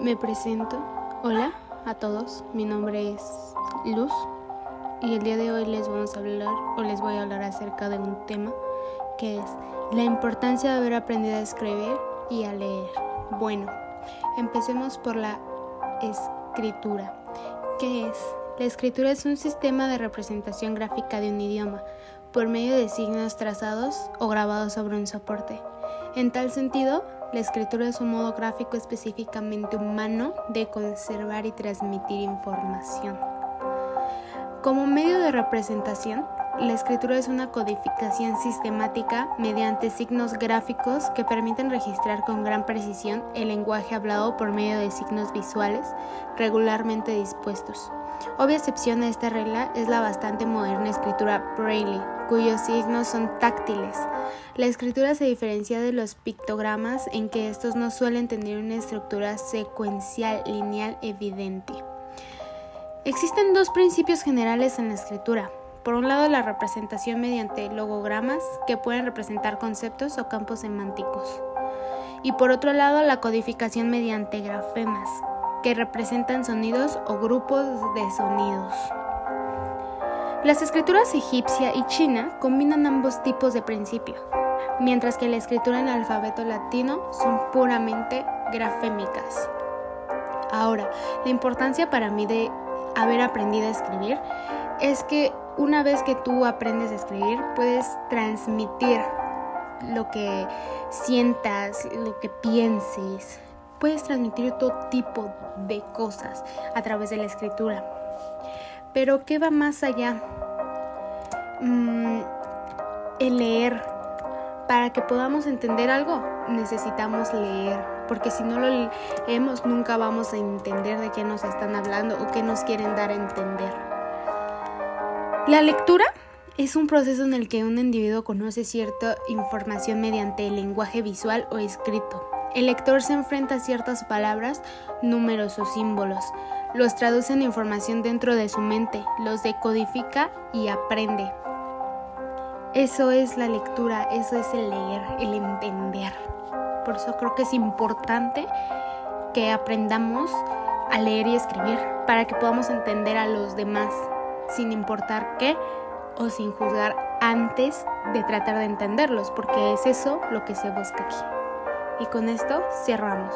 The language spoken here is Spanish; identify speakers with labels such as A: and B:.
A: Me presento. Hola a todos, mi nombre es Luz y el día de hoy les vamos a hablar o les voy a hablar acerca de un tema que es la importancia de haber aprendido a escribir y a leer. Bueno, empecemos por la escritura. ¿Qué es? La escritura es un sistema de representación gráfica de un idioma por medio de signos trazados o grabados sobre un soporte. En tal sentido, la escritura es un modo gráfico específicamente humano de conservar y transmitir información. Como medio de representación, la escritura es una codificación sistemática mediante signos gráficos que permiten registrar con gran precisión el lenguaje hablado por medio de signos visuales regularmente dispuestos. Obvia excepción a esta regla es la bastante moderna escritura Braille, cuyos signos son táctiles. La escritura se diferencia de los pictogramas en que estos no suelen tener una estructura secuencial lineal evidente. Existen dos principios generales en la escritura. Por un lado, la representación mediante logogramas que pueden representar conceptos o campos semánticos. Y por otro lado, la codificación mediante grafemas, que representan sonidos o grupos de sonidos. Las escrituras egipcia y china combinan ambos tipos de principio, mientras que la escritura en alfabeto latino son puramente grafémicas. Ahora, la importancia para mí de haber aprendido a escribir es que una vez que tú aprendes a escribir, puedes transmitir lo que sientas, lo que pienses, puedes transmitir todo tipo de cosas a través de la escritura. Pero ¿qué va más allá? Mm, el leer. Para que podamos entender algo, necesitamos leer, porque si no lo leemos nunca vamos a entender de qué nos están hablando o qué nos quieren dar a entender. La lectura es un proceso en el que un individuo conoce cierta información mediante el lenguaje visual o escrito. El lector se enfrenta a ciertas palabras, números o símbolos, los traduce en información dentro de su mente, los decodifica y aprende. Eso es la lectura, eso es el leer, el entender. Por eso creo que es importante que aprendamos a leer y escribir para que podamos entender a los demás sin importar qué o sin juzgar antes de tratar de entenderlos, porque es eso lo que se busca aquí. Y con esto cerramos.